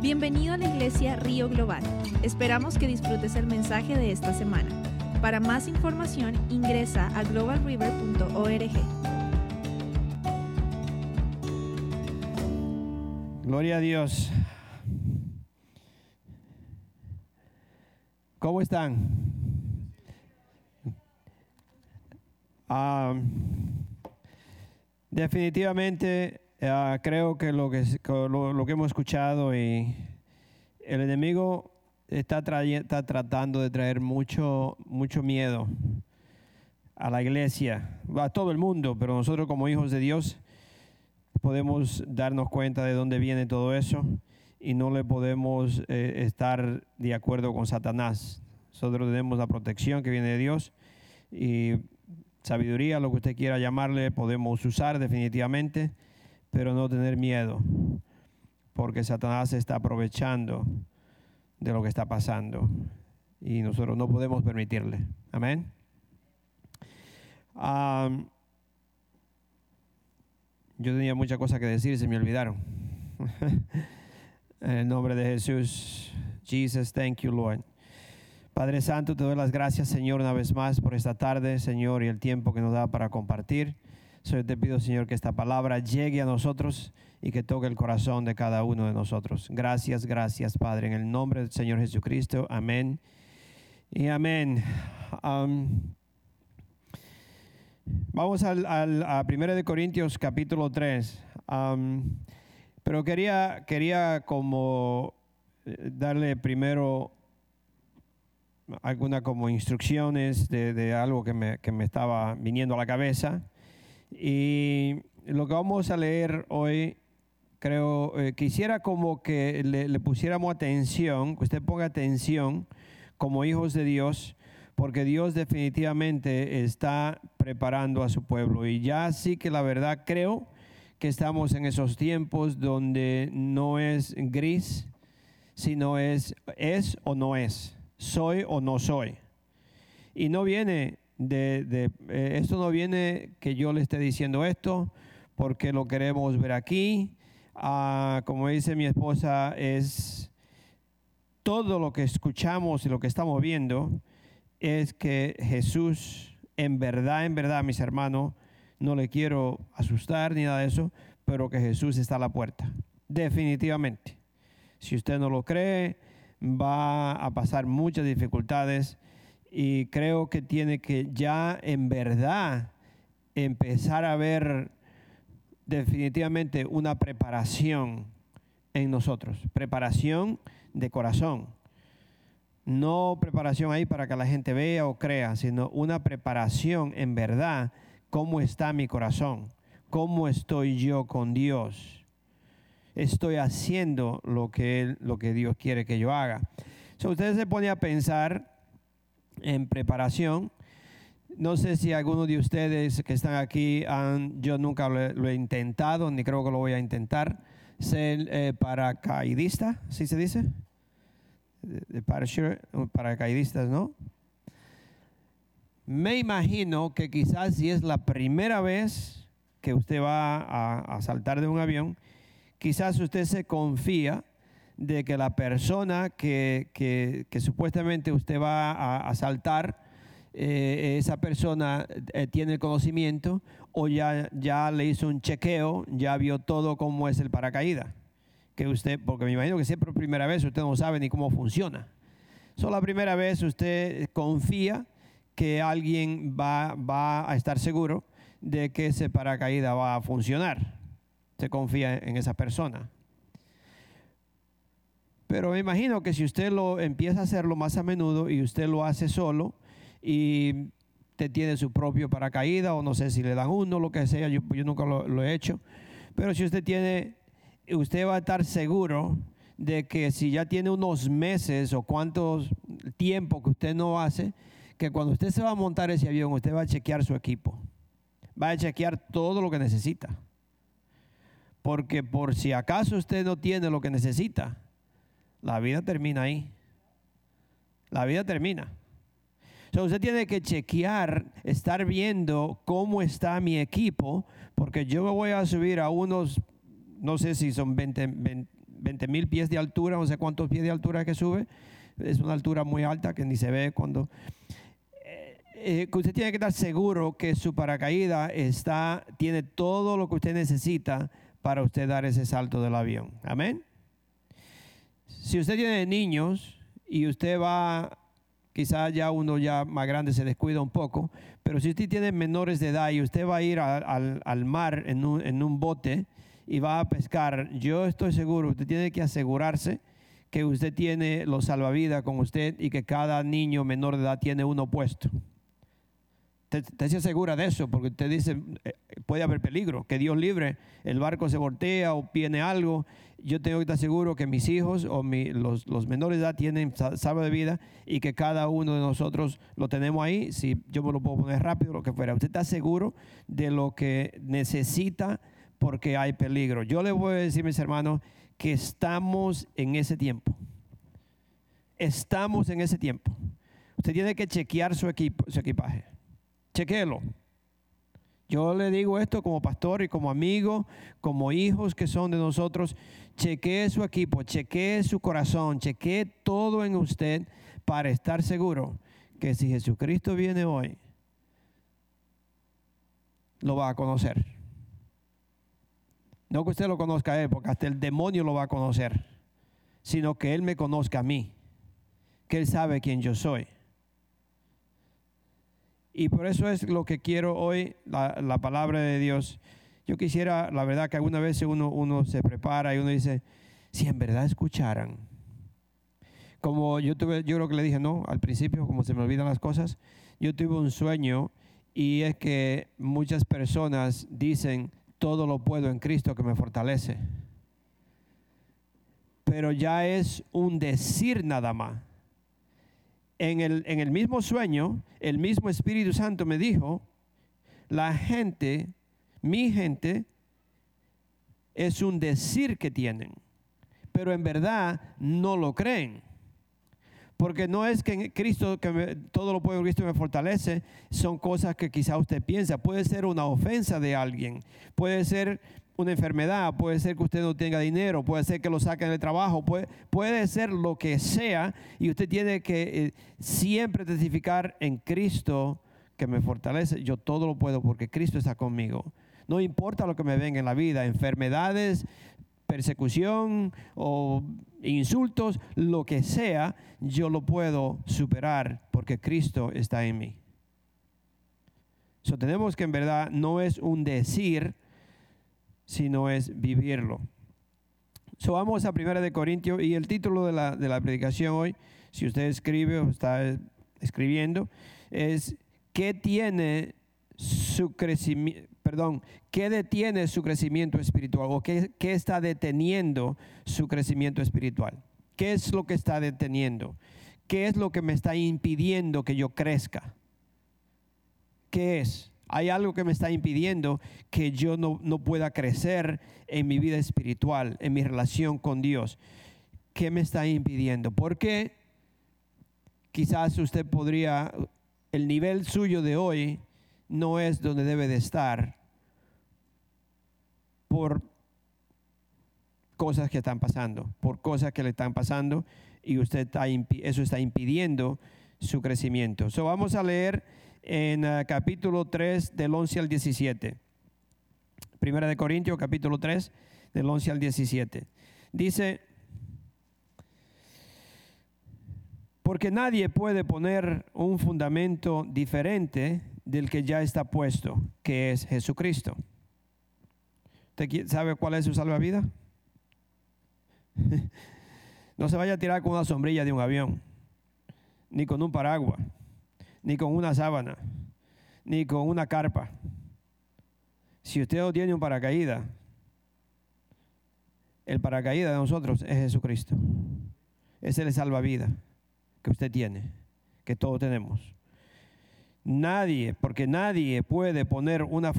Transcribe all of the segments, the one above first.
Bienvenido a la iglesia Río Global. Esperamos que disfrutes el mensaje de esta semana. Para más información ingresa a globalriver.org. Gloria a Dios. ¿Cómo están? Ah, definitivamente ah, creo que lo que, lo, que hemos escuchado y el enemigo está, está tratando de traer mucho, mucho miedo a la iglesia, a todo el mundo, pero nosotros como hijos de Dios podemos darnos cuenta de dónde viene todo eso y no le podemos eh, estar de acuerdo con Satanás. Nosotros tenemos la protección que viene de Dios y sabiduría, lo que usted quiera llamarle, podemos usar definitivamente, pero no tener miedo, porque Satanás se está aprovechando de lo que está pasando y nosotros no podemos permitirle. Amén. Am, yo tenía muchas cosas que decir, se me olvidaron. en el nombre de Jesús, Jesus, thank you, Lord. Padre Santo, te doy las gracias, Señor, una vez más por esta tarde, Señor, y el tiempo que nos da para compartir. Te pido, Señor, que esta palabra llegue a nosotros y que toque el corazón de cada uno de nosotros. Gracias, gracias, Padre, en el nombre del Señor Jesucristo. Amén. Y amén. Am, Vamos al, al- a 1 de Corintios capítulo 3. Am, pero quería, quería como eh, darle primero algunas como instrucciones de, de algo que me, que me estaba viniendo a la cabeza. Y lo que vamos a leer hoy, creo, eh, quisiera como que le, le pusiéramos atención, que usted ponga atención como hijos de Dios, porque Dios definitivamente está preparando a su pueblo. Y ya sí que la verdad creo que estamos en esos tiempos donde no es gris, sino es es o no es, soy o no soy. Y no viene de, de- eh, esto no viene que yo le esté diciendo esto porque lo queremos ver aquí. Ah, como dice mi esposa, es todo lo que escuchamos y lo que estamos viendo es que Jesús, en verdad, en verdad, mis hermanos, no le quiero asustar ni nada de eso, pero que Jesús está a la puerta. Definitivamente. Si usted no lo cree, va a pasar muchas dificultades y creo que tiene que ya en verdad empezar a ver definitivamente una preparación en nosotros, preparación de corazón. No preparación ahí para que la gente vea o crea, sino una preparación en verdad, cómo está mi corazón, cómo estoy yo con Dios. Estoy haciendo lo que, lo que Dios quiere que yo haga. So, usted se pone a pensar en preparación. No sé si algunos de ustedes que están aquí han, yo nunca lo, he- intentado, ni creo que lo voy a intentar, ser eh, paracaidista, ¿sí se dice? De, paracaidistas, ¿no? Me imagino que quizás si es la primera vez que usted va a, a saltar de un avión, quizás usted se confía de que la persona que, que- supuestamente usted va a, a saltar, eh, esa persona eh, tiene el conocimiento o ya, ya le hizo un chequeo, ya vio todo cómo es el paracaídas. Que usted, porque me imagino que siempre primera vez usted no sabe ni cómo funciona. Solo la primera vez usted confía que alguien va, va a estar seguro de que ese paracaídas va a funcionar. Se confía en esa persona. Pero me imagino que si usted lo empieza a hacerlo más a menudo y usted lo hace solo y usted tiene su propio paracaídas o no sé si le dan uno, lo que sea, yo, nunca lo, lo he hecho. Pero si usted tiene, usted va a estar seguro de que si ya tiene unos meses o cuántos tiempo que usted no hace, que cuando usted se va a montar ese avión, usted va a chequear su equipo. Va a chequear todo lo que necesita. Porque por si acaso usted no tiene lo que necesita, la vida termina ahí. La vida termina. So, usted tiene que chequear, estar viendo cómo está mi equipo, porque yo me voy a subir a unos, no sé si son 20, 20 20 mil pies de altura, no sé cuántos pies de altura que sube. Es una altura muy alta que ni se ve cuando... Eh, eh, usted tiene que estar seguro que su paracaídas está, tiene todo lo que usted necesita para usted dar ese salto del avión. Amén. Si usted tiene niños y usted va, quizás ya uno ya más grande se descuida un poco, pero si usted tiene menores de edad y usted va a ir al, mar en un, en un bote y va a pescar, yo estoy seguro, usted tiene que asegurarse que usted tiene los salvavidas con usted y que cada niño menor de edad tiene uno puesto. Usted se asegura de eso porque usted dice, eh, puede haber peligro, que Dios libre, el barco se voltea o viene algo. Yo tengo que estar seguro que mis hijos o los, menores de edad tienen salvo de vida y que cada uno de nosotros lo tenemos ahí. Si yo me lo puedo poner rápido, lo que fuera. Usted está seguro de lo que necesita porque hay peligro. Yo le voy a decir, mis hermanos, que estamos en ese tiempo. Estamos en ese tiempo. Usted tiene que chequear su, equipo, su equipaje chequelo. Yo le digo esto como pastor y como amigo, como hijos que son de nosotros. Chequee su equipo, chequee su corazón, chequee todo en usted para estar seguro que si Jesucristo viene hoy, lo va a conocer. No que usted lo conozca a él, porque hasta el demonio lo va a conocer, sino que él me conozca a mí, que él sabe quién yo soy. Y por eso es lo que quiero hoy, la, palabra de Dios. Yo quisiera, la verdad, que alguna vez uno, uno se prepara y uno dice, si en verdad escucharan. Como yo tuve, yo creo que le dije, no, al principio, como se me olvidan las cosas, yo tuve un sueño y es que muchas personas dicen, todo lo puedo en Cristo que me fortalece. Pero ya es un decir nada más en el, mismo sueño, el mismo Espíritu Santo me dijo, la gente, mi gente, es un decir que tienen, pero en verdad no lo creen. Porque no es que en Cristo, que todo lo puede en Cristo me fortalece, son cosas que quizá usted piensa. Puede ser una ofensa de alguien, puede ser una enfermedad, puede ser que usted no tenga dinero, puede ser que lo saquen del trabajo, puede, puede ser lo que sea y usted tiene que eh, siempre testificar en Cristo que me fortalece. Yo todo lo puedo porque Cristo está conmigo. No importa lo que me venga en la vida, enfermedades, persecución o insultos, lo que sea, yo lo puedo superar porque Cristo está en mí. So, tenemos que en verdad no es un decir, sino es vivirlo. So, vamos a Primera de Corintios y el título de la, de la predicación hoy, si usted escribe o está escribiendo, es ¿qué tiene su crecimiento? Perdón, ¿qué detiene su crecimiento espiritual? ¿O qué, qué está deteniendo su crecimiento espiritual? ¿Qué es lo que está deteniendo? ¿Qué es lo que me está impidiendo que yo crezca? ¿Qué es? Hay algo que me está impidiendo que yo no, pueda crecer en mi vida espiritual, en mi relación con Dios. ¿Qué me está impidiendo? Porque quizás usted podría, el nivel suyo de hoy no es donde debe de estar por cosas que están pasando, por cosas que le están pasando y usted está, eso está impidiendo su crecimiento. So vamos a leer en uh, capítulo 3 del 11 al 17. Primera de Corintios, capítulo 3, del 11 al 17. Dice, porque nadie puede poner un fundamento diferente del que ya está puesto, que es Jesucristo. ¿Usted sabe cuál es su salvavidas? no se vaya a tirar con una sombrilla de un avión, ni con un paraguas ni con una sábana, ni con una carpa. Si usted no tiene un paracaídas, el paracaídas de nosotros es Jesucristo. Es el salvavidas que usted tiene, que todos tenemos. Nadie, porque nadie puede poner una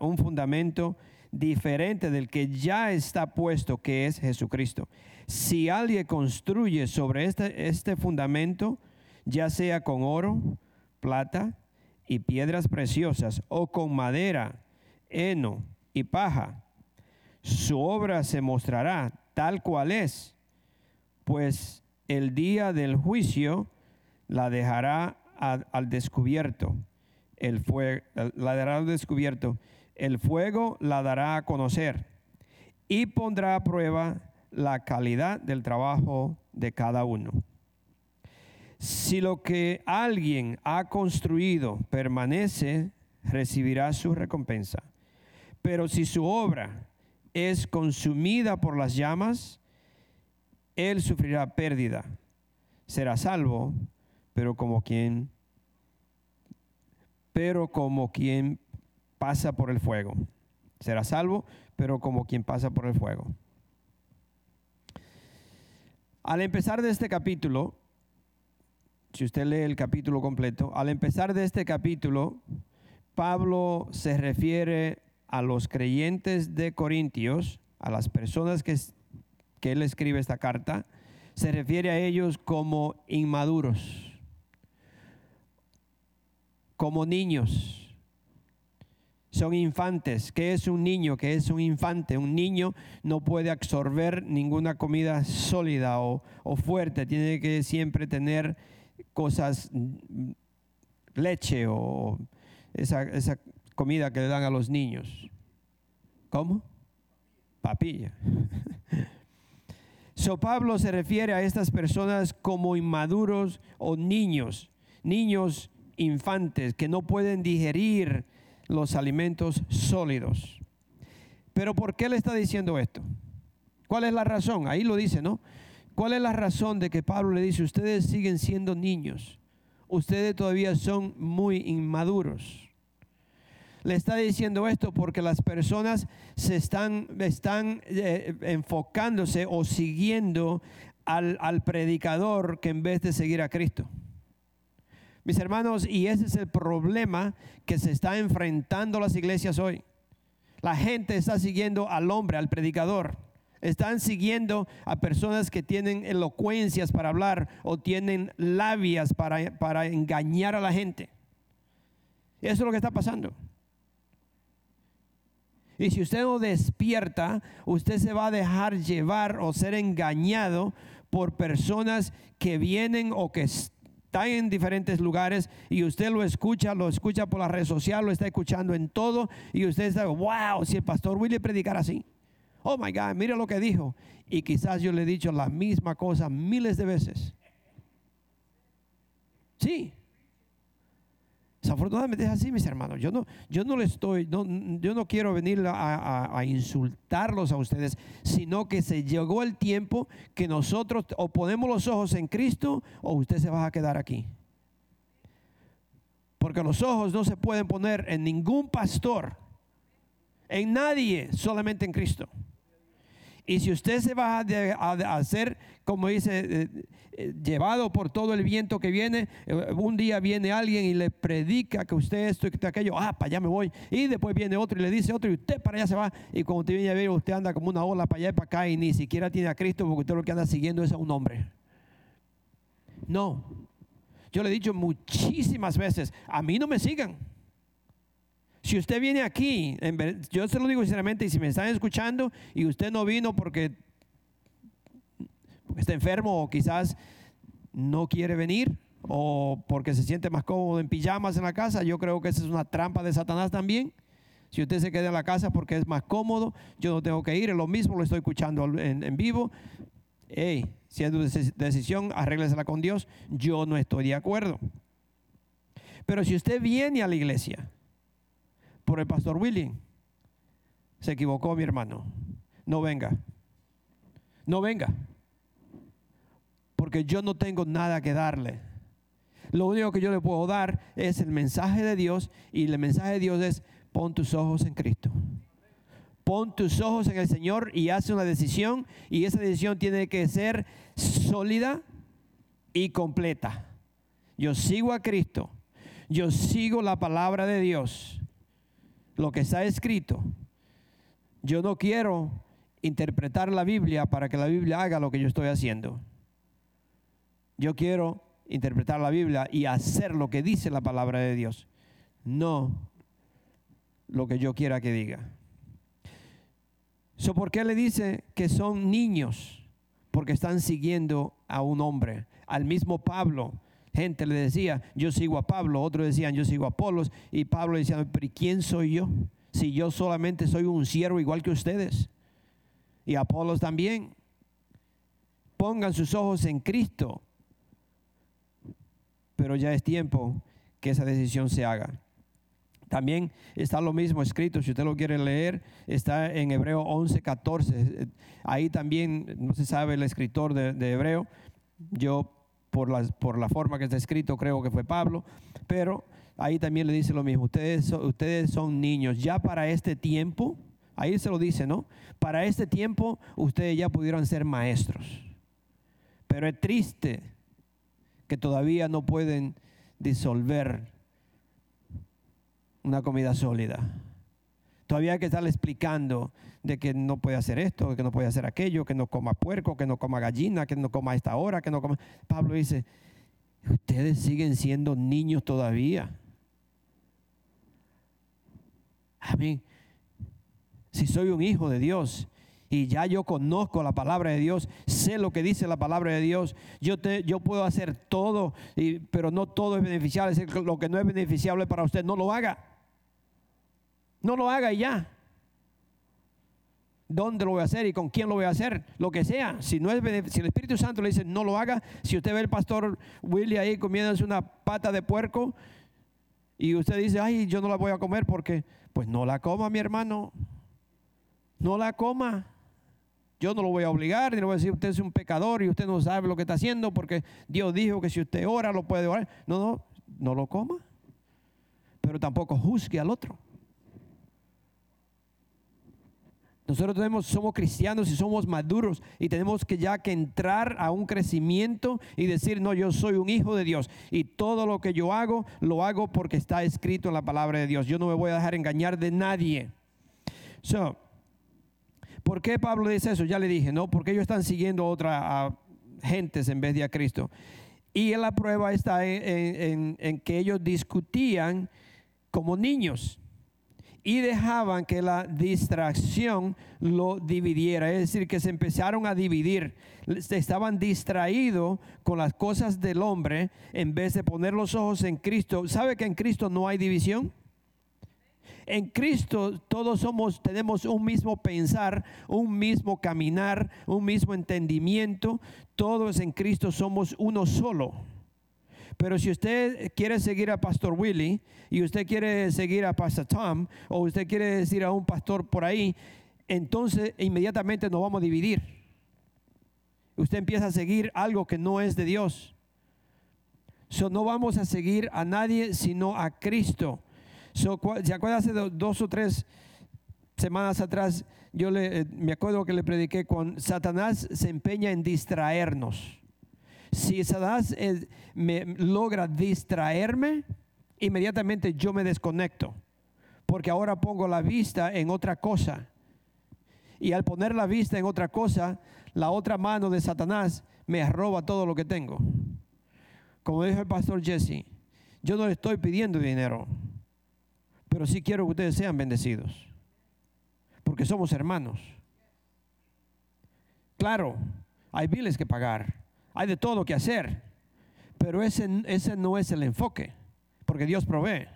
un fundamento diferente del que ya está puesto, que es Jesucristo. Si alguien construye sobre este, este fundamento, ya sea con oro, plata y piedras preciosas, o con madera, heno y paja. Su obra se mostrará, tal cual es, pues el día del juicio la dejará al, descubierto, el fuego, la dará al descubierto, el fuego la dará a conocer y pondrá a prueba la calidad del trabajo de cada uno. Si lo que alguien ha construido permanece, recibirá su recompensa. Pero si su obra es consumida por las llamas, él sufrirá pérdida. Será salvo, pero como quien pero como quien pasa por el fuego. Será salvo, pero como quien pasa por el fuego. Al empezar de este capítulo, si usted lee el capítulo completo, al empezar de este capítulo, Pablo se refiere a los creyentes de Corintios, a las personas que, que él escribe esta carta, se refiere a ellos como inmaduros, como niños. Son infantes. ¿Qué es un niño? ¿Qué es un infante? Un niño no puede absorber ninguna comida sólida o, fuerte. Tiene que siempre tener cosas, mm, leche o esa, comida que le dan a los niños. ¿Cómo? Papilla. So Pablo se refiere a estas personas como inmaduros o niños, niños infantes que no pueden digerir los alimentos sólidos. Pero ¿por qué le está diciendo esto? ¿Cuál es la razón? Ahí lo dice, ¿no? ¿Cuál es la razón de que Pablo le dice, ustedes siguen siendo niños? Ustedes todavía son muy inmaduros le está diciendo esto porque las personas se están, están eh, enfocándose o siguiendo al, al predicador que en vez de seguir a Cristo. Mis hermanos, y ese es el problema que se está enfrentando las iglesias hoy. La gente está siguiendo al hombre, al predicador. Están siguiendo a personas que tienen elocuencias para hablar o tienen labias para, para engañar a la gente. Eso es lo que está pasando. Y si usted no despierta, usted se va a dejar llevar o ser engañado por personas que vienen o que están en diferentes lugares y usted lo escucha, lo escucha por la red social, lo está escuchando en todo y usted está, wow, si el pastor Willy predicara así. Oh my God, mira lo que dijo. Y quizás yo le he dicho la misma cosa miles de veces. Sí, Desafortunadamente es así, mis hermanos. Yo no, yo no le estoy, yo no quiero venir a, insultarlos a ustedes, sino que se llegó el tiempo que nosotros o ponemos los ojos en Cristo o usted se va a quedar aquí. Porque los ojos no se pueden poner en ningún pastor, en nadie, solamente en Cristo. Y si usted se va a, hacer, como dice, eh, eh, llevado por todo el viento que viene, eh, un día viene alguien y le predica que usted esto y que aquello, ah, para allá me voy. Y después viene otro y le dice otro y usted para allá se va. Y cuando usted viene a ver, usted anda como una ola para allá y para acá y ni siquiera tiene a Cristo porque usted lo que anda siguiendo es a un hombre. No. Yo le he dicho muchísimas veces, a mí no me sigan. Si usted viene aquí, yo se lo digo sinceramente, y si me están escuchando y usted no vino porque, está enfermo o quizás no quiere venir o porque se siente más cómodo en pijamas en la casa, yo creo que esa es una trampa de Satanás también. Si usted se queda en la casa porque es más cómodo, yo no tengo que ir, es lo mismo, lo estoy escuchando en, en vivo. Hey, si es tu decisión, arréglesela con Dios. Yo no estoy de acuerdo. Pero si usted viene a la iglesia por el pastor Willy. Se equivocó mi hermano. No venga. No venga. Porque yo no tengo nada que darle. Lo único que yo le puedo dar es el mensaje de Dios y el mensaje de Dios es pon tus ojos en Cristo. Pon tus ojos en el Señor y haz una decisión y esa decisión tiene que ser sólida y completa. Yo sigo a Cristo. Yo sigo la palabra de Dios lo que está escrito. Yo no quiero interpretar la Biblia para que la Biblia haga lo que yo estoy haciendo. Yo quiero interpretar la Biblia y hacer lo que dice la palabra de Dios, no lo que yo quiera que diga. So, ¿Por qué le dice que son niños? Porque están siguiendo a un hombre. Al mismo Pablo, gente le decía, yo sigo a Pablo, otros decían, yo sigo a Apolos, y Pablo decía, pero ¿y quién soy yo? Si yo solamente soy un siervo igual que ustedes. Y Apolos también. Pongan sus ojos en Cristo. Pero ya es tiempo que esa decisión se haga. También está lo mismo escrito, si usted lo quiere leer, está en Hebreo 11, 14. Ahí también no se sabe el escritor de, de Hebreo. Yo, por la, por la forma que está escrito, creo que fue Pablo. Pero ahí también le dice lo mismo. Ustedes, son- ustedes son niños. Ya para este tiempo, ahí se lo dice, ¿no? Para este tiempo, ustedes ya pudieron ser maestros. Pero es triste que todavía no pueden disolver una comida sólida. Todavía hay que estarle explicando de que no puede hacer esto, que no puede hacer aquello, que no coma puerco, que no coma gallina, que no coma esta hora, que no coma. Pablo dice, ustedes siguen siendo niños todavía. A mí, si soy un hijo de Dios y ya yo conozco la palabra de Dios, sé lo que dice la palabra de Dios, yo, te, yo puedo hacer todo, y- pero no todo es beneficiable. Lo que no es beneficiable para usted, no lo haga. No lo haga y ya. ¿Dónde lo voy a hacer y con quién lo voy a hacer? Lo que sea. Si, no es, si el Espíritu Santo le dice no lo haga, si usted ve al pastor Willy ahí comiéndose una pata de puerco y usted dice, ay, yo no la voy a comer porque, pues no la coma, mi hermano. No la coma. Yo no lo voy a obligar, ni le voy a decir, usted es un pecador y usted no sabe lo que está haciendo porque Dios dijo que si usted ora, lo puede orar. No, no, no lo coma. Pero tampoco juzgue al otro. Nosotros somos cristianos y somos maduros y tenemos que ya que entrar a un crecimiento y decir, no, yo soy un hijo de Dios y todo lo que yo hago, lo hago porque está escrito en la palabra de Dios. Yo no me voy a dejar engañar de nadie. So, ¿Por qué Pablo dice eso? Ya le dije, ¿no? Porque ellos están siguiendo a otras gentes en vez de a Cristo. Y la prueba está en que ellos discutían como niños y dejaban que la distracción lo dividiera, es decir, que se empezaron a dividir, estaban distraídos con las cosas del hombre en vez de poner los ojos en Cristo. ¿Sabe que en Cristo no hay división? En Cristo todos somos, tenemos un mismo pensar, un mismo caminar, un mismo entendimiento. Todos en Cristo somos uno solo. Pero si usted quiere seguir a Pastor Willy y usted quiere seguir a Pastor Tom o usted quiere decir a un pastor por ahí, entonces inmediatamente nos vamos a dividir. Usted empieza a seguir algo que no es de Dios. No vamos a seguir a nadie sino a Cristo. ¿Se acuerda hace do- dos o tres semanas atrás? Yo le, eh, me acuerdo que le prediqué con Satanás se empeña en distraernos. Si Satanás eh, me logra distraerme, inmediatamente yo me desconecto. Porque ahora pongo la vista en otra cosa. Y al poner la vista en otra cosa, la otra mano de Satanás me roba todo lo que tengo. Como dijo el pastor Jesse, yo no le estoy pidiendo dinero, pero sí quiero que ustedes sean bendecidos. Porque somos hermanos. Claro, hay biles que pagar, hay de todo que hacer, pero ese, ese no es el enfoque, porque Dios provee.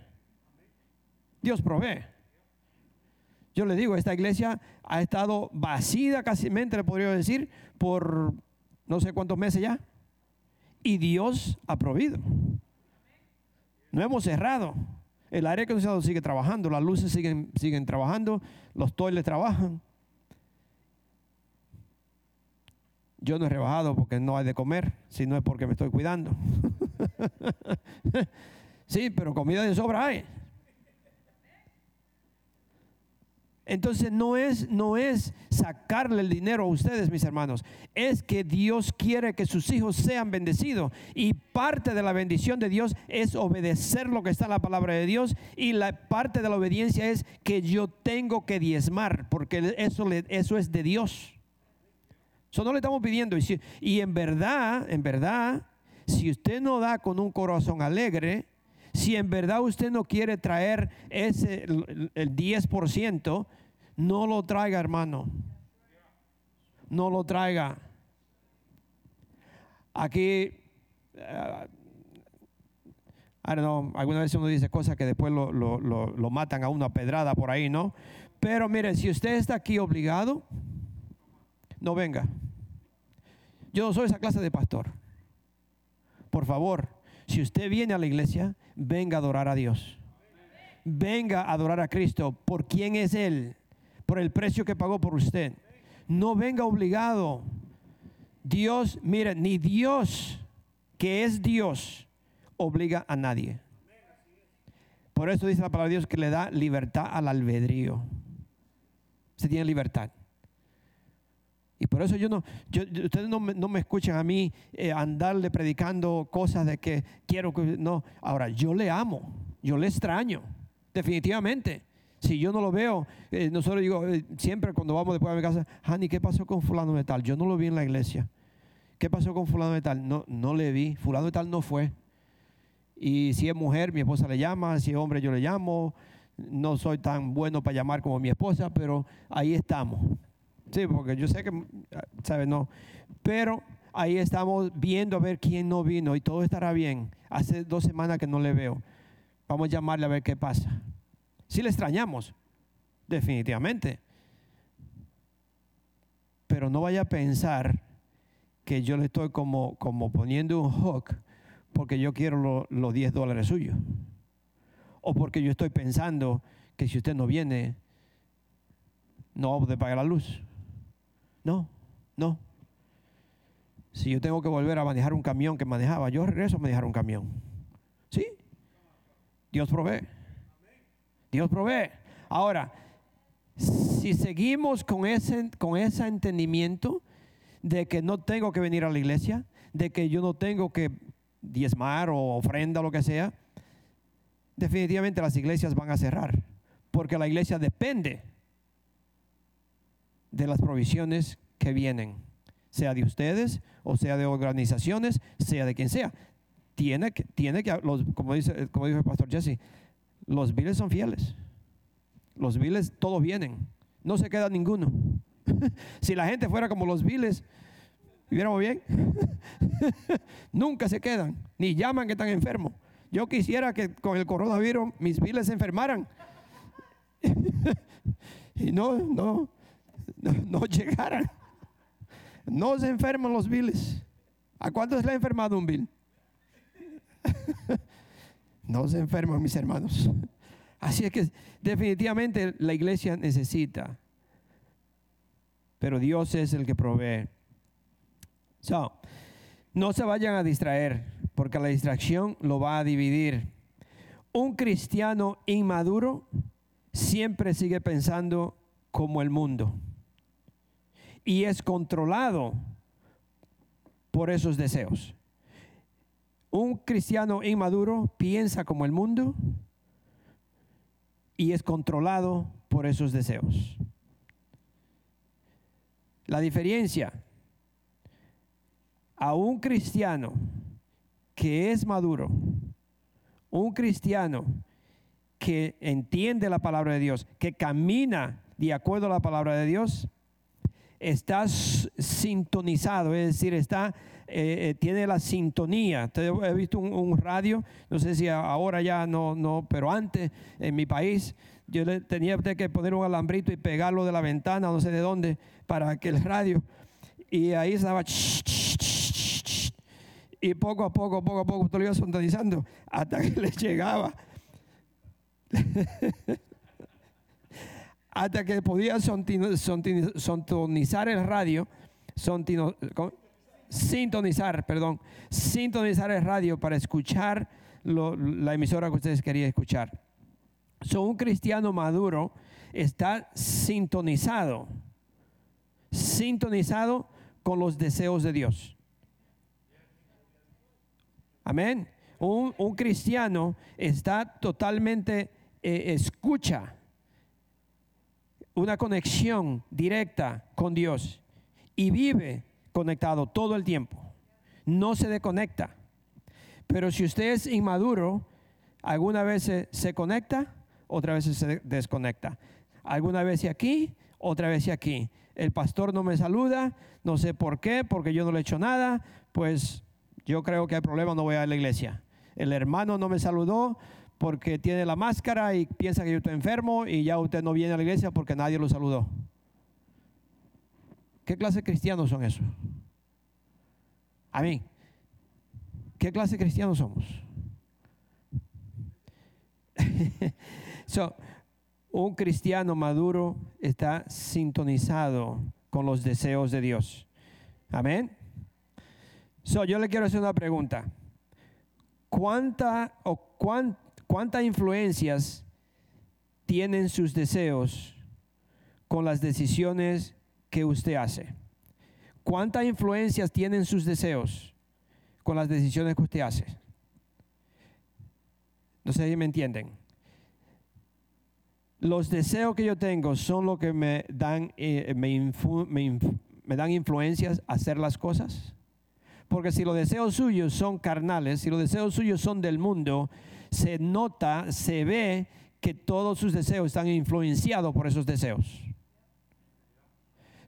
Dios provee. Yo le digo, esta iglesia ha estado vacía casi, le podría decir, por no sé cuántos meses ya. Y Dios ha provido. No hemos cerrado. El aire acondicionado sigue trabajando, las luces siguen, siguen trabajando, los toiles trabajan. Yo no he rebajado porque no hay de comer, si no es porque me estoy cuidando. sí, pero comida de sobra hay. Entonces no es, no es sacarle el dinero a ustedes, mis hermanos. Es que Dios quiere que sus hijos sean bendecidos. Y parte de la bendición de Dios es obedecer lo que está en la palabra de Dios. Y la parte de la obediencia es que yo tengo que diezmar, porque eso, eso es de Dios. Eso no le estamos pidiendo. Y, en verdad, en verdad, si usted no da con un corazón alegre, si en verdad usted no quiere traer ese el, el 10%, no lo traiga, hermano. no lo traiga. Aquí, uh, I don't alguna vez uno dice cosas que después lo, lo, lo, lo matan a una pedrada por ahí, ¿no? Pero mire, si usted está aquí obligado, no venga. Yo no soy esa clase de pastor. Por favor, si usted viene a la iglesia, venga a adorar a Dios. Venga a adorar a Cristo por quién es Él, por el precio que pagó por usted. No venga obligado. Dios, mire, ni Dios, que es Dios, obliga a nadie. Por eso dice la palabra de Dios que le da libertad al albedrío. Se tiene libertad. Y por eso yo no, yo, ustedes no me, no me, escuchan a mí eh, andarle predicando cosas de que quiero que, no. Ahora, yo le amo, yo le extraño, definitivamente. Si yo no lo veo, eh, nosotros digo, eh, siempre cuando vamos después a mi casa, Hani, ¿qué pasó con fulano de tal? Yo no lo vi en la iglesia. ¿Qué pasó con fulano de tal? No, no le vi. Fulano de tal no fue. Y si es mujer, mi esposa le llama. Si es hombre, yo le llamo. No soy tan bueno para llamar como mi esposa, pero ahí estamos. Sí, porque yo sé que, ¿sabes? No. Pero ahí estamos viendo a ver quién no vino y todo estará bien. Hace dos semanas que no le veo. Vamos a llamarle a ver qué pasa. Si le extrañamos, definitivamente. Pero no vaya a pensar que yo le estoy como, como poniendo un hook porque yo quiero los 10 dólares suyos. O porque yo estoy pensando que si usted no viene, no va a pagar la luz. No, no. Si yo tengo que volver a manejar un camión que manejaba, yo regreso a manejar un camión. ¿Sí? Dios provee. Dios provee. Ahora, si seguimos con ese, con ese entendimiento de que no tengo que venir a la iglesia, de que yo no tengo que diezmar o ofrenda o lo que sea, definitivamente las iglesias van a cerrar, porque la iglesia depende de las provisiones que vienen, sea de ustedes o sea de organizaciones, sea de quien sea. Tiene que, tiene que los, como, dice, como dijo el pastor Jesse, los viles son fieles. Los viles todos vienen, no se queda ninguno. si la gente fuera como los viles, viviéramos bien. Nunca se quedan, ni llaman que están enfermos. Yo quisiera que con el coronavirus mis viles se enfermaran. y no, no, no, llegaran. No se enferman los viles. ¿A cuántos le ha enfermado un vil? no se enferman mis hermanos. Así es que definitivamente la iglesia necesita. Pero Dios es el que provee. So, no se vayan a distraer, porque la distracción lo va a dividir. Un cristiano inmaduro siempre sigue pensando como el mundo y es controlado por esos deseos. Un cristiano inmaduro piensa como el mundo y es controlado por esos deseos. La diferencia a un cristiano que es maduro, un cristiano que entiende la palabra de Dios, que camina de acuerdo a la palabra de Dios, está sintonizado, es decir, está, eh, eh, tiene la sintonía. He visto un, radio, no sé si ahora ya no, no, pero antes en mi país yo tenía que poner un alambrito y pegarlo de la ventana, no sé de dónde, para que el radio, y ahí estaba... y poco a poco, poco a poco, lo iba sintonizando hasta que le llegaba. hasta que podía sintonizar el radio, sintonizar, perdón, sintonizar el radio para escuchar la emisora que ustedes querían escuchar. So, un cristiano maduro está sintonizado, sintonizado con los deseos de Dios. Amén. Un, cristiano está totalmente eh, escucha una conexión directa con Dios y vive conectado todo el tiempo. No se desconecta. Pero si usted es inmaduro, alguna vez se, conecta, otra vez se desconecta. Alguna vez aquí, otra vez aquí. el pastor no me saluda, no sé por qué, porque yo no le he hecho nada, pues yo creo que hay problema, no voy a la iglesia. El hermano no me saludó porque tiene la máscara y piensa que yo estoy enfermo y ya usted no viene a la iglesia porque nadie lo saludó. ¿Qué clase de cristianos son esos? A mí. ¿Qué clase de cristianos somos? so, un cristiano maduro está sintonizado con los deseos de Dios. Amén. So, yo le quiero hacer una pregunta. ¿Cuánta o cuántas influencias tienen sus deseos con las decisiones que usted hace? ¿Cuántas influencias tienen sus deseos con las decisiones que usted hace? No sé si me entienden. Los deseos que yo tengo son lo que me dan, eh, me, me dan influencias a hacer las cosas. Porque si los deseos suyos son carnales, si los deseos suyos son del mundo, se nota, se ve que todos sus deseos están influenciados por esos deseos.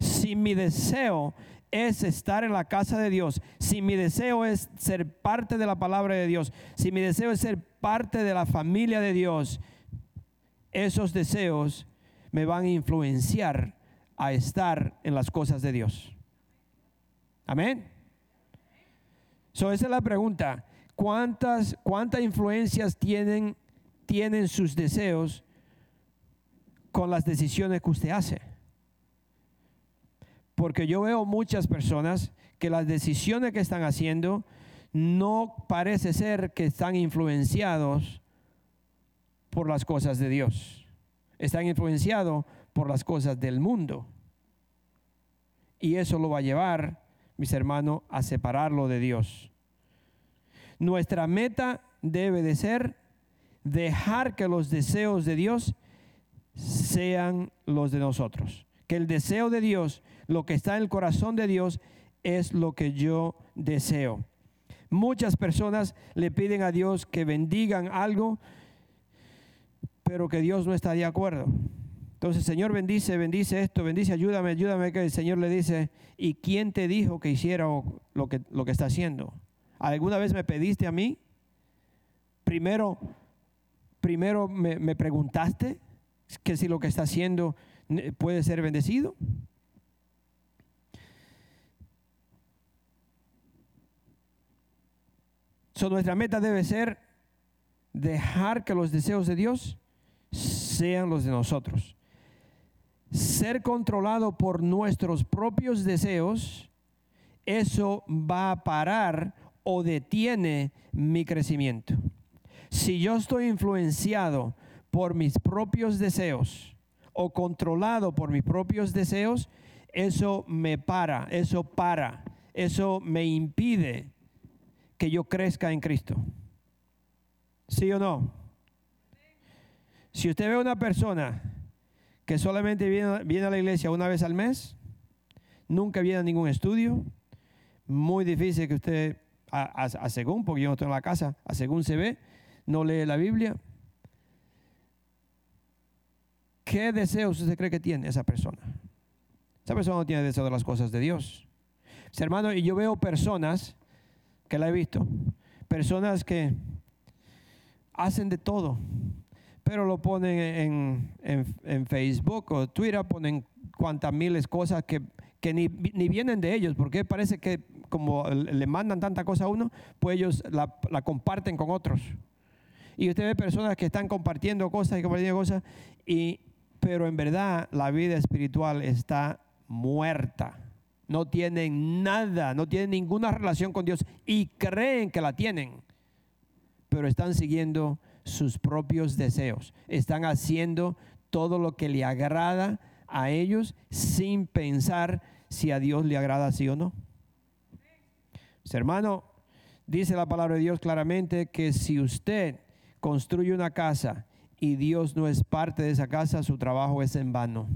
Si mi deseo es estar en la casa de Dios, si mi deseo es ser parte de la palabra de Dios, si mi deseo es ser parte de la familia de Dios, esos deseos me van a influenciar a estar en las cosas de Dios. Amén. So, esa es la pregunta. ¿Cuántas, cuántas influencias tienen, tienen sus deseos con las decisiones que usted hace? Porque yo veo muchas personas que las decisiones que están haciendo no parece ser que están influenciados por las cosas de Dios. Están influenciados por las cosas del mundo. Y eso lo va a llevar, mis hermanos, a separarlo de Dios. Nuestra meta debe de ser dejar que los deseos de Dios sean los de nosotros. Que el deseo de Dios lo que está en el corazón de Dios es lo que yo deseo. Muchas personas le piden a Dios que bendigan algo, pero que Dios no está de acuerdo. Entonces, Señor, bendice, bendice esto, bendice, ayúdame, ayúdame, que el Señor le dice, ¿y quién te dijo que hiciera lo que, lo que está haciendo? ¿Alguna vez me pediste a mí? Primero, primero me, preguntaste que si lo que está haciendo puede ser bendecido. nuestra meta debe ser dejar que los deseos de Dios sean los de nosotros. Ser controlado por nuestros propios deseos, eso va a parar o detiene mi crecimiento. Si yo estoy influenciado por mis propios deseos o controlado por mis propios deseos, eso me para, eso para, eso me impide que yo crezca en Cristo. ¿Sí o no? Si usted ve a una persona que solamente viene, a la iglesia una vez al mes, nunca viene a ningún estudio, muy difícil que usted, a, según, porque yo no estoy en la casa, a según se ve, no lee la Biblia. ¿Qué deseos usted cree que tiene esa persona? Esa persona no tiene deseo de las cosas de Dios. hermano, y yo veo personas que la he visto. Personas que hacen de todo, pero lo ponen en, Facebook o Twitter, ponen cuantas miles cosas que, ni, vienen de ellos, porque parece que como le mandan tanta cosa a uno, pues ellos la, comparten con otros. Y usted ve personas que están compartiendo cosas y compartiendo cosas, y, pero en verdad la vida espiritual está muerta no tienen nada, no tienen ninguna relación con Dios y creen que la tienen, pero están siguiendo sus propios deseos, están haciendo todo lo que le agrada a ellos sin pensar si a Dios le agrada sí o no. Hermano, dice la palabra de Dios claramente que si usted construye una casa y Dios no es parte de esa casa, su trabajo es en vano.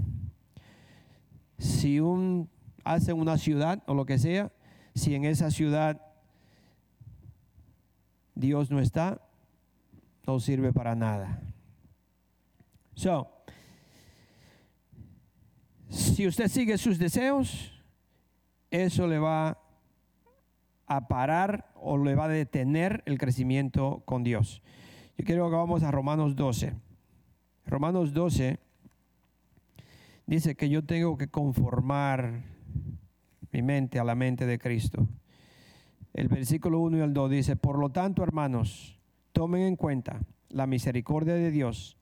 Si un hacen una ciudad o lo que sea, si en esa ciudad Dios no está, no sirve para nada. Si usted sigue sus deseos, eso le va a parar o le va a detener el crecimiento con Dios. Yo quiero que vamos a Romanos 12. Romanos 12 dice que yo tengo que conformar mi mente a la mente de Cristo. El versículo 1 y el 2 dice, por lo tanto, hermanos, tomen en cuenta la misericordia de Dios.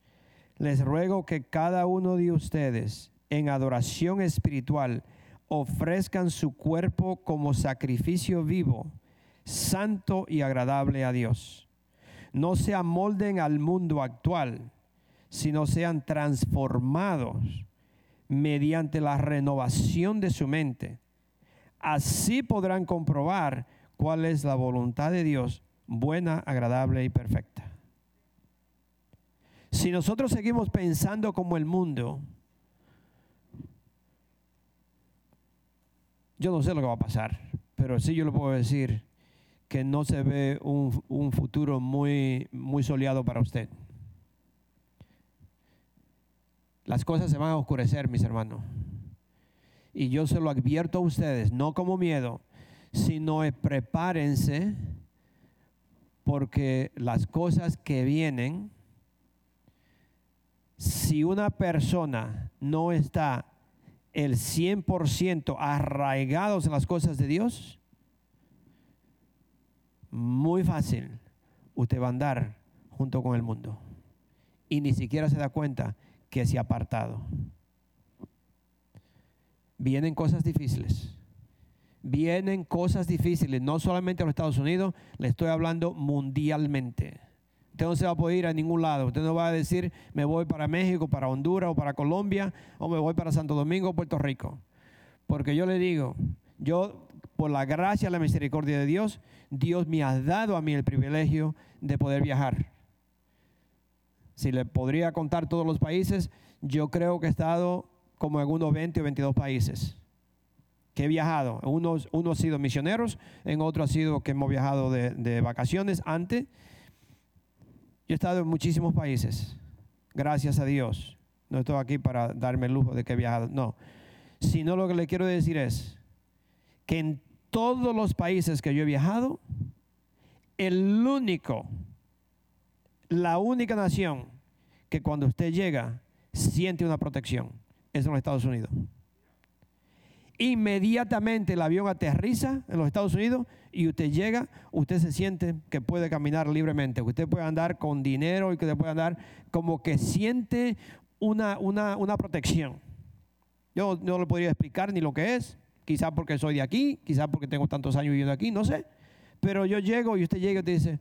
Les ruego que cada uno de ustedes en adoración espiritual ofrezcan su cuerpo como sacrificio vivo, santo y agradable a Dios. No se amolden al mundo actual, sino sean transformados mediante la renovación de su mente. Así podrán comprobar cuál es la voluntad de Dios, buena, agradable y perfecta. Si nosotros seguimos pensando como el mundo, Yo no sé lo que va a pasar, pero sí yo le puedo decir que no se ve un, futuro muy, muy soleado para usted. Las cosas se van a oscurecer, mis hermanos. Y yo se lo advierto a ustedes, no como miedo, sino prepárense porque las cosas que vienen, si una persona no está el 100% arraigados en las cosas de Dios, muy fácil, usted va a andar junto con el mundo. Y ni siquiera se da cuenta que se ha apartado. Vienen cosas difíciles. Vienen cosas difíciles, no solamente en los Estados Unidos, le estoy hablando mundialmente. Usted no se va a poder ir a ningún lado. Usted no va a decir, me voy para México, para Honduras o para Colombia, o me voy para Santo Domingo o Puerto Rico. Porque yo le digo, yo, por la gracia y la misericordia de Dios, Dios me ha dado a mí el privilegio de poder viajar. Si le podría contar todos los países, yo creo que he estado como en unos 20 o 22 países que he viajado. Uno ha sido misioneros, en otro ha sido que hemos viajado de vacaciones antes yo he estado en muchísimos países, gracias a Dios. No estoy aquí para darme el lujo de que he viajado, no. Sino lo que le quiero decir es que en todos los países que yo he viajado, el único, la única nación que cuando usted llega siente una protección es en los Estados Unidos. Inmediatamente el avión aterriza en los Estados Unidos y usted llega, usted se siente que puede caminar libremente, que usted puede andar con dinero y que usted puede andar como que siente una, una, protección. Yo no le podría explicar ni lo que es, quizás porque soy de aquí, quizás porque tengo tantos años viviendo aquí, no sé. Pero yo llego y usted llega y te dice,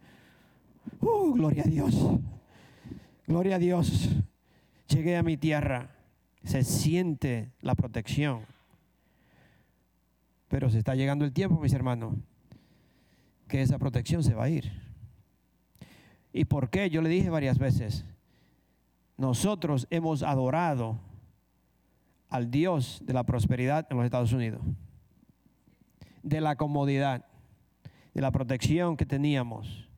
¡uh, gloria a Dios! Gloria a Dios. Llegué a mi tierra. Se siente la protección. Pero se está llegando el tiempo, mis hermanos, que esa protección se va a ir. ¿Y por qué? Yo le dije varias veces, nosotros hemos adorado al Dios de la prosperidad en los Estados Unidos, de la comodidad, de la protección que teníamos.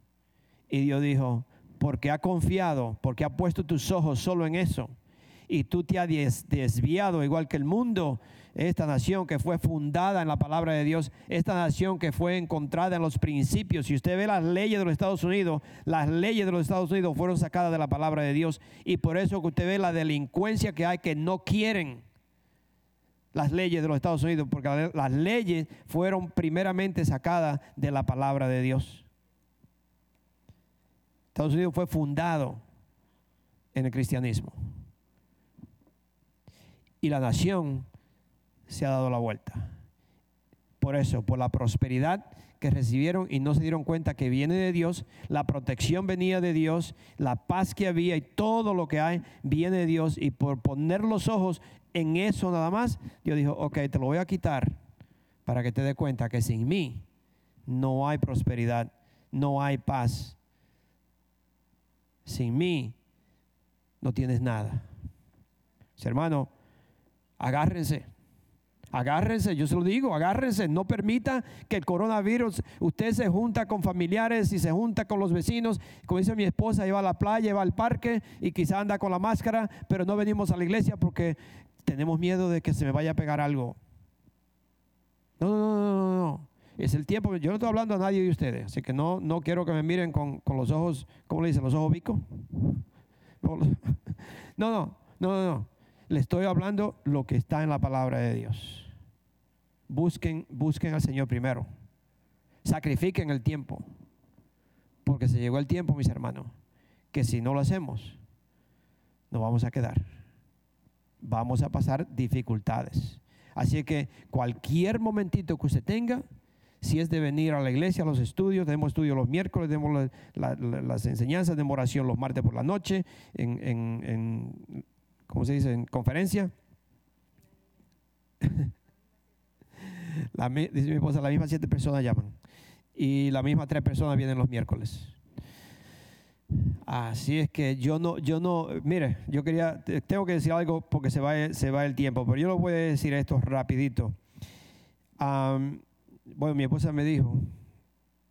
Y Dios dijo, porque ha confiado, porque ha puesto tus ojos solo en eso, y tú te has desviado igual que el mundo, esta nación que fue fundada en la palabra de Dios, esta nación que fue encontrada en los principios. Si usted ve las leyes de los Estados Unidos, las leyes de los Estados Unidos fueron sacadas de la palabra de Dios y por eso que usted ve la delincuencia que hay que no quieren las leyes de los Estados Unidos, porque las leyes fueron primeramente sacadas de la palabra de Dios. Estados Unidos fue fundado en el cristianismo y la nación se ha dado la vuelta. Por eso, por la prosperidad que recibieron y no se dieron cuenta que viene de Dios, la protección venía de Dios, la paz que había y todo lo que hay viene de Dios y por poner los ojos en eso nada más, Dios dijo, ok, te lo voy a quitar para que te dé cuenta que sin mí no hay prosperidad, no hay paz. Sin mí no tienes nada. Hermano, agárrense. Agárrense, yo se lo digo, agárrense, no permita que el coronavirus, usted se junta con familiares y se junta con los vecinos, como dice mi esposa, lleva a la playa, va al parque y quizá anda con la máscara, pero no venimos a la iglesia porque tenemos miedo de que se me vaya a pegar algo. No, no, no, no, no. Es el tiempo. Yo no estoy hablando a nadie de ustedes, así que no, no quiero que me miren con, con los ojos, ¿cómo le dicen? ¿Los ojos bico? No, no, no, no, no. Le estoy hablando lo que está en la palabra de Dios. Busquen, busquen al Señor primero. Sacrifiquen el tiempo. Porque se llegó el tiempo, mis hermanos, que si no lo hacemos, nos vamos a quedar. Vamos a pasar dificultades. Así que cualquier momentito que usted tenga, si es de venir a la iglesia, a los estudios, tenemos estudios los miércoles, tenemos las enseñanzas de oración los martes por la noche, en, en, ¿cómo se dice?, en conferencia. dice mi esposa, las mismas siete personas llaman y las mismas tres personas vienen los miércoles. Así es que yo no, yo no, mire, yo quería, tengo que decir algo porque se va, se va el tiempo, pero yo lo voy a decir esto rapidito. bueno, mi esposa me dijo,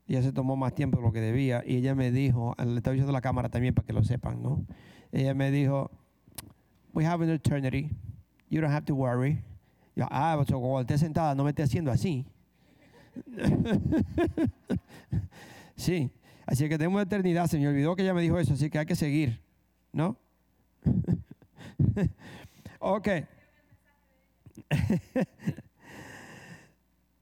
ya se tomó más tiempo de lo que debía, y ella me dijo, le estaba diciendo la cámara también para que lo sepan, ¿no? Ella me dijo, we have an eternity, you don't have to worry. Yo, ah, pues, cuando esté sentada no me esté haciendo así. sí. Así que tenemos eternidad. Se me olvidó que ella me dijo eso, así que hay que seguir. ¿No? ok.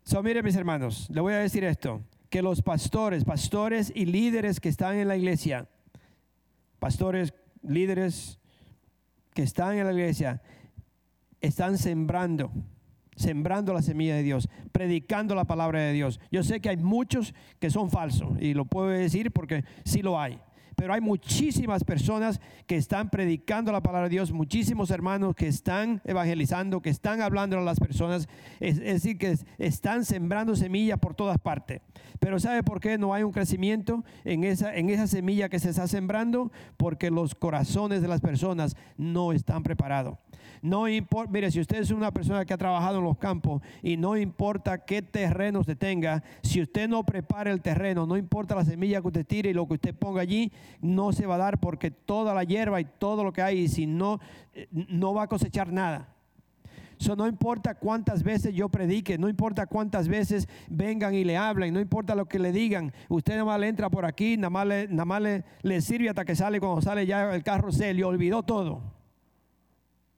so, mire, mis hermanos, le voy a decir esto: que los pastores, pastores y líderes que están en la iglesia, pastores, líderes que están en la iglesia, están sembrando sembrando la semilla de Dios, predicando la palabra de Dios. Yo sé que hay muchos que son falsos y lo puedo decir porque sí lo hay. Pero hay muchísimas personas que están predicando la palabra de Dios, muchísimos hermanos que están evangelizando, que están hablando a las personas, es, decir, que están sembrando semilla por todas partes. Pero ¿sabe por qué no hay un crecimiento en esa, en esa semilla que se está sembrando? Porque los corazones de las personas no están preparados. No importa, mire, si usted es una persona que ha trabajado en los campos y no importa qué terreno usted tenga, si usted no prepara el terreno, no importa la semilla que usted tire y lo que usted ponga allí, no se va a dar porque toda la hierba y todo lo que hay, y si no, eh, no va a cosechar nada. Eso no importa cuántas veces yo predique, no importa cuántas veces vengan y le hablen, no importa lo que le digan. Usted nada más le entra por aquí, nada más le, nada más le, le sirve hasta que sale, cuando sale ya el carro se le olvidó todo.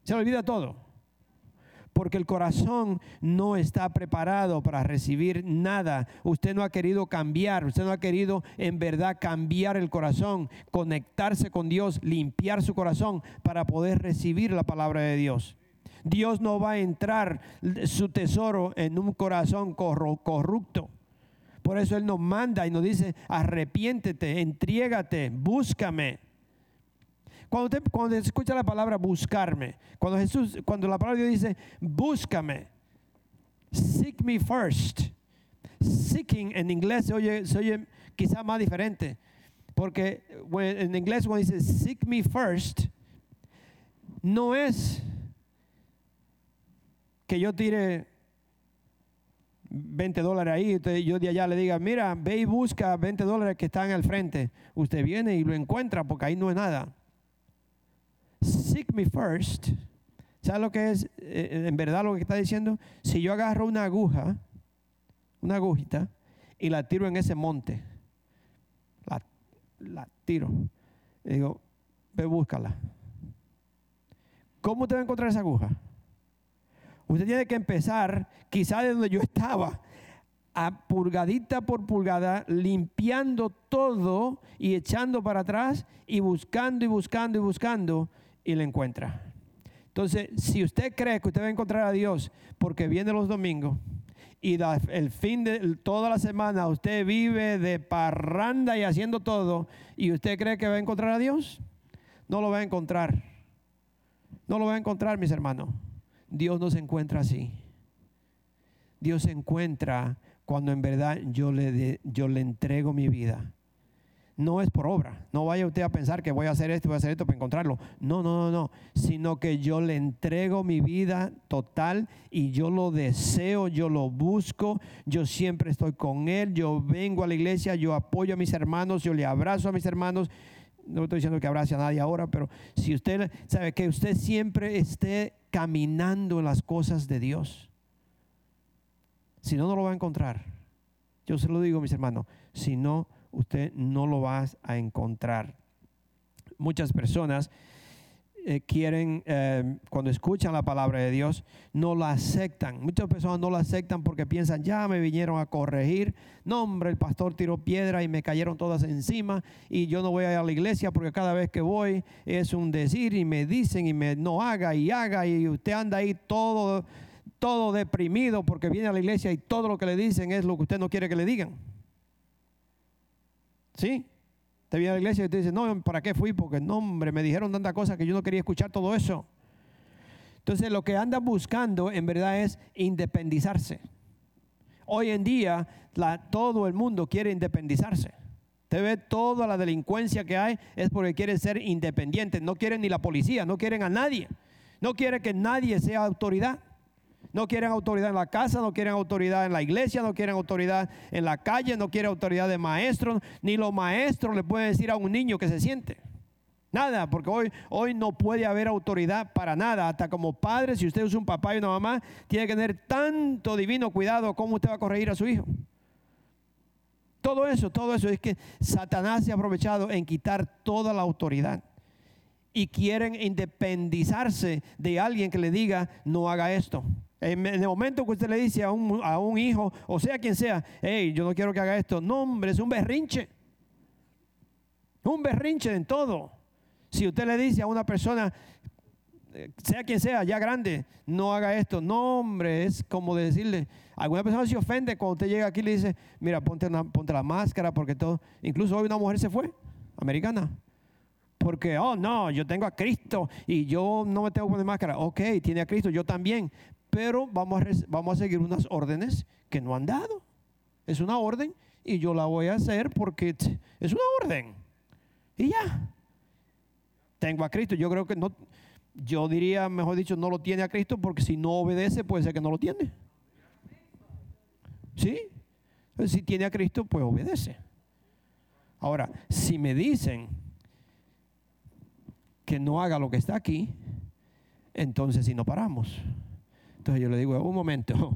Se olvida todo. Porque el corazón no está preparado para recibir nada. Usted no ha querido cambiar, usted no ha querido en verdad cambiar el corazón, conectarse con Dios, limpiar su corazón para poder recibir la palabra de Dios. Dios no va a entrar su tesoro en un corazón corrupto. Por eso Él nos manda y nos dice, arrepiéntete, entriégate, búscame. Cuando, cuando se escucha la palabra buscarme, cuando Jesús, cuando la palabra de Dios dice búscame, seek me first. Seeking en inglés se oye, se oye quizá más diferente, porque en inglés cuando dice seek me first, no es que yo tire 20 dólares ahí, yo de allá le diga, mira, ve y busca 20 dólares que están al frente. Usted viene y lo encuentra porque ahí no es nada seek me first. ¿Sabe lo que es eh, eh, en verdad lo que está diciendo? Si yo agarro una aguja, una agujita, y la tiro en ese monte, la, tiro, y digo, ve, búscala. ¿Cómo te va a encontrar esa aguja? Usted tiene que empezar, quizá de donde yo estaba, a pulgadita por pulgada, limpiando todo y echando para atrás y buscando y buscando y buscando y le encuentra. Entonces, si usted cree que usted va a encontrar a Dios porque viene los domingos y el fin de toda la semana usted vive de parranda y haciendo todo y usted cree que va a encontrar a Dios, no lo va a encontrar. No lo va a encontrar, mis hermanos. Dios no se encuentra así. Dios se encuentra cuando en verdad yo le, yo le entrego mi vida no es por obra. No vaya usted a pensar que voy a hacer esto, voy a hacer esto para encontrarlo. No, no, no, no. Sino que yo le entrego mi vida total y yo lo deseo, yo lo busco, yo siempre estoy con él, yo vengo a la iglesia, yo apoyo a mis hermanos, yo le abrazo a mis hermanos. no estoy diciendo que abrace a nadie ahora, pero si usted sabe que usted siempre esté caminando en las cosas de Dios, si no, no lo va a encontrar. Yo se lo digo, mis hermanos, si no, usted no lo va a encontrar. Muchas personas eh, quieren, eh, cuando escuchan la palabra de Dios, no la aceptan. Muchas personas no la aceptan porque piensan, ya me vinieron a corregir. No, hombre, el pastor tiró piedra y me cayeron todas encima y yo no voy a ir a la iglesia porque cada vez que voy es un decir y me dicen y me no haga y haga y usted anda ahí todo, todo deprimido porque viene a la iglesia y todo lo que le dicen es lo que usted no quiere que le digan. ¿Sí? Te viene a la iglesia y te dice, no, ¿para qué fui? Porque no, hombre, me dijeron tantas cosas que yo no quería escuchar todo eso. Entonces lo que anda buscando en verdad es independizarse. Hoy en día todo el mundo quiere independizarse. Te ve toda la delincuencia que hay es porque quieren ser independientes. No quieren ni la policía, no quieren a nadie. No quieren que nadie sea autoridad. No quieren autoridad en la casa, no quieren autoridad en la iglesia, no quieren autoridad en la calle, no quieren autoridad de maestros, ni los maestros le pueden decir a un niño que se siente. Nada, porque hoy, hoy no puede haber autoridad para nada. Hasta como padre, si usted es un papá y una mamá, tiene que tener tanto divino cuidado como usted va a corregir a su hijo. Todo eso, todo eso es que Satanás se ha aprovechado en quitar toda la autoridad y quieren independizarse de alguien que le diga, no haga esto. En el momento que usted le dice a un, a un hijo, o sea quien sea, hey, yo no quiero que haga esto, no hombre, es un berrinche. Un berrinche en todo. Si usted le dice a una persona, eh, sea quien sea, ya grande, no haga esto, no hombre, es como decirle, alguna persona se ofende cuando usted llega aquí y le dice, mira, ponte, ponte la máscara, porque todo, incluso hoy una mujer se fue, americana, porque, oh no, yo tengo a Cristo y yo no me tengo que poner máscara. Ok, tiene a Cristo, yo también pero vamos a, seguir unas órdenes que no han dado. Es una orden y yo la voy a hacer porque es una orden. Y ya. Tengo a Cristo. Yo creo que no, yo diría, mejor dicho, no lo tiene a Cristo porque si no obedece puede ser que no lo tiene. ¿Sí? si tiene a Cristo, pues obedece. Ahora, si me dicen que no haga lo que está aquí, entonces si no paramos. Entonces yo le digo, un momento,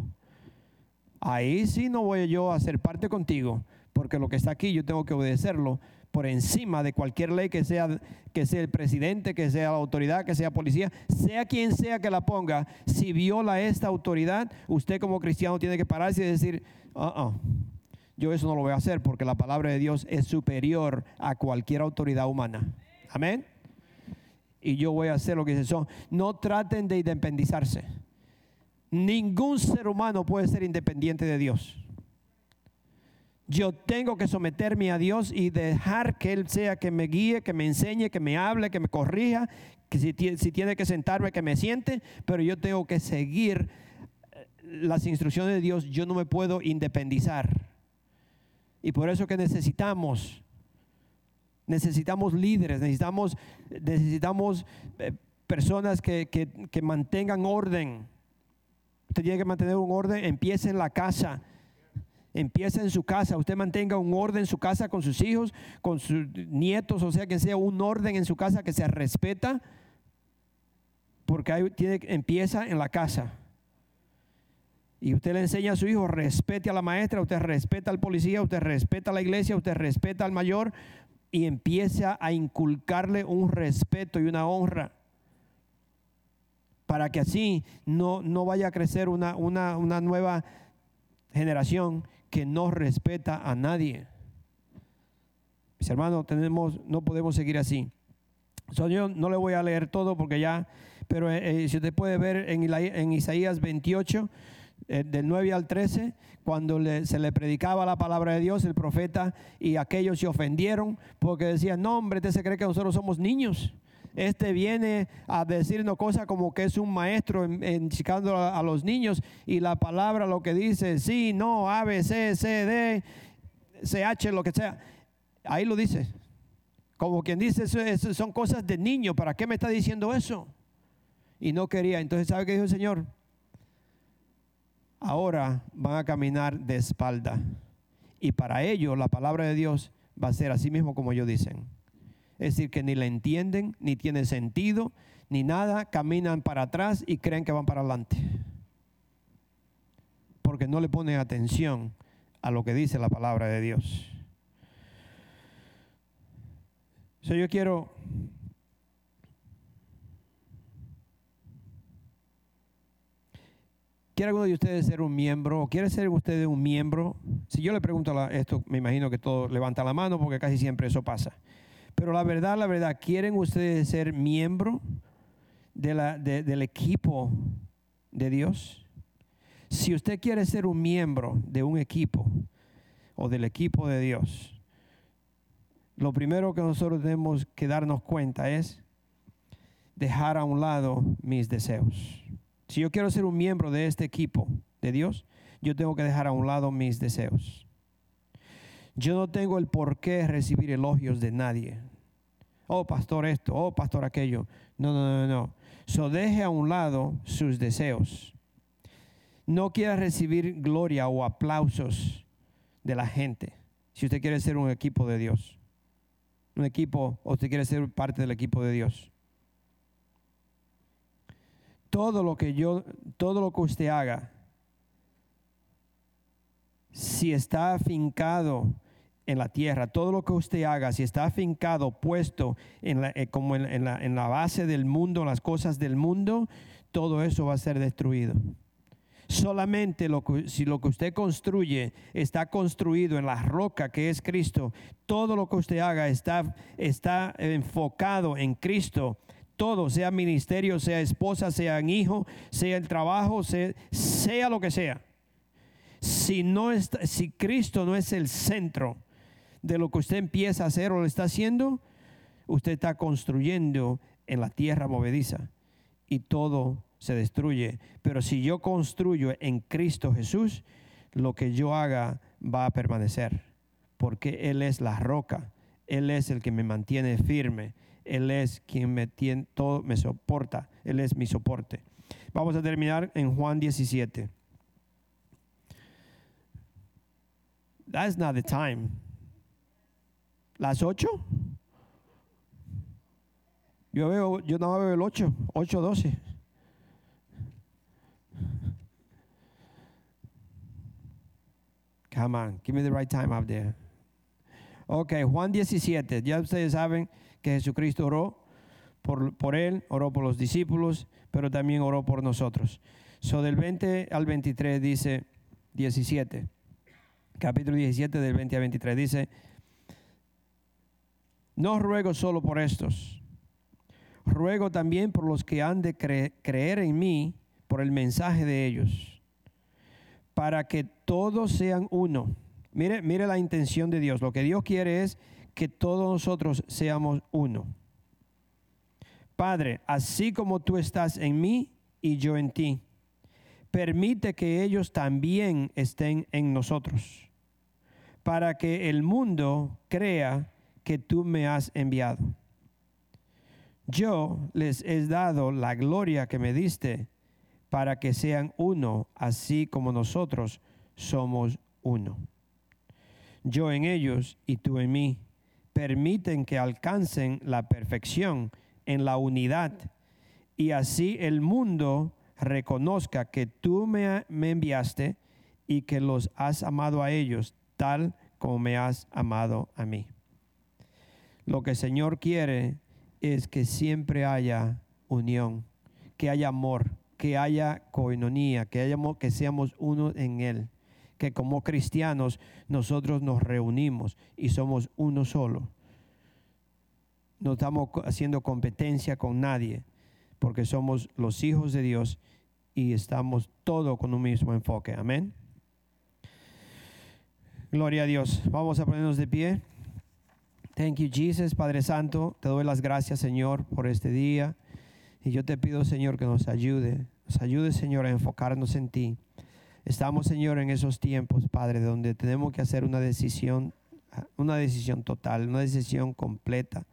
ahí sí no voy yo a ser parte contigo, porque lo que está aquí yo tengo que obedecerlo por encima de cualquier ley que sea, que sea el presidente, que sea la autoridad, que sea policía, sea quien sea que la ponga, si viola esta autoridad, usted como cristiano tiene que pararse y decir, uh yo eso no lo voy a hacer porque la palabra de Dios es superior a cualquier autoridad humana. Amén. Y yo voy a hacer lo que dice son. No traten de independizarse. Ningún ser humano puede ser independiente de Dios. Yo tengo que someterme a Dios y dejar que Él sea que me guíe, que me enseñe, que me hable, que me corrija, que si, tiene que sentarme, que me siente, pero yo tengo que seguir eh, las instrucciones de Dios. Yo no me puedo independizar. Y por eso que necesitamos, necesitamos líderes, necesitamos, necesitamos eh, personas que, que mantengan orden Usted tiene que mantener un orden, empiece en la casa. Empieza en su casa, usted mantenga un orden en su casa con sus hijos, con sus nietos, o sea que sea un orden en su casa que se respeta, porque ahí tiene, empieza en la casa. Y usted le enseña a su hijo, respete a la maestra, usted respeta al policía, usted respeta a la iglesia, usted respeta al mayor. Y empieza a inculcarle un respeto y una honra para que así no, no vaya a crecer una, una, nueva generación que no respeta a nadie. Mis hermanos, tenemos, no podemos seguir así. yo no le voy a leer todo porque ya, pero eh, eh, si usted puede ver en, Isaías 28, eh, del 9 al 13, cuando se le predicaba la palabra de Dios, el profeta, y aquellos se ofendieron porque decían, no hombre, usted se cree que nosotros somos niños este viene a decirnos cosas como que es un maestro enchicando a, a, los niños y la palabra lo que dice, sí, no, A, B, C, C, D, CH, lo que sea. Ahí lo dice. Como quien dice, eso, son cosas de niño, ¿para qué me está diciendo eso? Y no quería. Entonces, ¿sabe qué dijo el Señor? Ahora van a caminar de espalda. Y para ello la palabra de Dios va a ser así mismo como ellos dicen es decir, que ni la entienden, ni tiene sentido, ni nada, caminan para atrás y creen que van para adelante. Porque no le ponen atención a lo que dice la palabra de Dios. So, yo quiero ¿Quiere alguno de ustedes ser un miembro? ¿O quiere ser usted un miembro? Si yo le pregunto esto, me imagino que todos levantan la mano porque casi siempre eso pasa. Pero la verdad, la verdad, ¿quieren ustedes ser miembro de la, del equipo de Dios? Si usted quiere ser un miembro de un equipo o del equipo de Dios, lo primero que nosotros tenemos que darnos cuenta es dejar a un lado mis deseos. Si yo quiero ser un miembro de este equipo de Dios, yo tengo que dejar a un lado mis deseos. Yo no tengo el por qué recibir elogios de nadie. Oh, pastor esto, oh, pastor aquello. No, no, no, no. So deje a un lado sus deseos. No quiera recibir gloria o aplausos de la gente. Si usted quiere ser un equipo de Dios. Un equipo, o usted quiere ser parte del equipo de Dios todo lo que yo, todo lo que usted haga, si está afincado en la tierra, todo lo que usted haga, si está afincado, puesto en eh, como en, la, base del mundo, las cosas del mundo, todo eso va a ser destruido. Solamente si lo que usted construye está construido en la roca que es Cristo, todo lo que usted haga está, está enfocado en Cristo, todo, sea ministerio, sea esposa, sea hijo, sea el trabajo, sea lo que sea. Si, no está, si Cristo no es el centro de lo que usted empieza a hacer o lo está haciendo, usted está construyendo en la tierra movediza y todo se destruye. Pero si yo construyo en Cristo Jesús, lo que yo haga va a permanecer, porque Él es la roca, Él es el que me mantiene firme, él es quien me soporta. Él es mi soporte. Vamos a terminar en Juan 17. That's not the time. ¿Las 8? Yo veo, yo no veo el 8, 8, 12. Come on, give me the right time up there. Ok, Juan 17. Ya ustedes saben que Jesucristo oró por, por, él, oró por los discípulos, pero también oró por nosotros. So del 20 al 23 dice 17, capítulo 17 del 20 al 23 dice, no ruego solo por estos, ruego también por los que han de creer en mí por el mensaje de ellos, para que todos sean uno. Mire, mire la intención de Dios. Lo que Dios quiere es que todos nosotros seamos uno. Padre, así como tú estás en mí y yo en ti, permite que ellos también estén en nosotros, para que el mundo crea que tú me has enviado. Yo les he dado la gloria que me diste, para que sean uno, así como nosotros somos uno. Yo en ellos y tú en mí permiten que alcancen la perfección en la unidad y así el mundo reconozca que tú me, enviaste y que los has amado a ellos tal como me has amado a mí. Lo que el Señor quiere es que siempre haya unión, que haya amor, que haya coinonía, que, haya, que seamos uno en Él que como cristianos nosotros nos reunimos y somos uno solo. No estamos haciendo competencia con nadie, porque somos los hijos de Dios y estamos todos con un mismo enfoque. Amén. Gloria a Dios. Vamos a ponernos de pie. Thank you, Jesus, Padre Santo. Te doy las gracias, Señor, por este día. Y yo te pido, Señor, que nos ayude. Nos ayude, Señor, a enfocarnos en ti. Estamos, Señor, en esos tiempos, Padre, donde tenemos que hacer una decisión, una decisión total, una decisión completa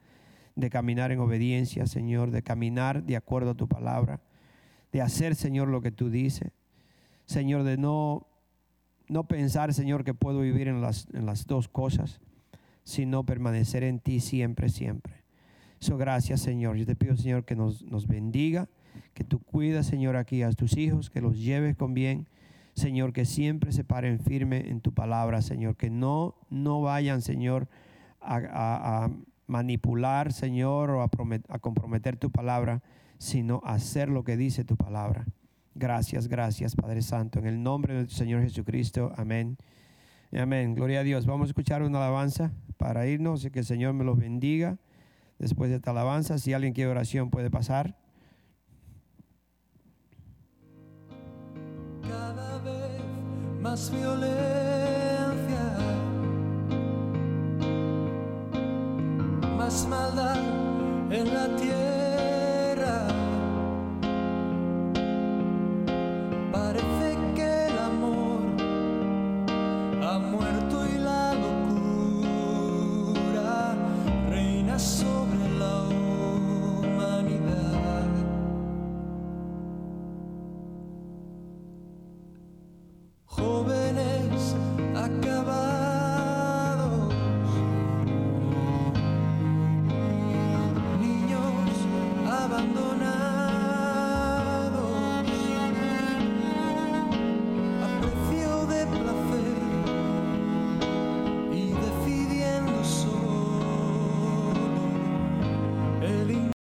de caminar en obediencia, Señor, de caminar de acuerdo a tu palabra, de hacer, Señor, lo que tú dices. Señor, de no, no pensar, Señor, que puedo vivir en las, en las dos cosas, sino permanecer en ti siempre, siempre. So, gracias, Señor. Yo te pido, Señor, que nos, nos bendiga, que tú cuidas, Señor, aquí a tus hijos, que los lleves con bien. Señor, que siempre se paren firme en tu palabra, Señor, que no, no vayan, Señor, a, a- manipular, Señor, o a, promet- a comprometer tu palabra, sino hacer lo que dice tu palabra. Gracias, gracias, Padre Santo. En el nombre del Señor Jesucristo, amén. Amén. Gloria a Dios. Vamos a escuchar una alabanza para irnos y que el Señor me los bendiga. Después de esta alabanza, si alguien quiere oración, puede pasar. cada vez más violencia, más maldad en la tierra. But if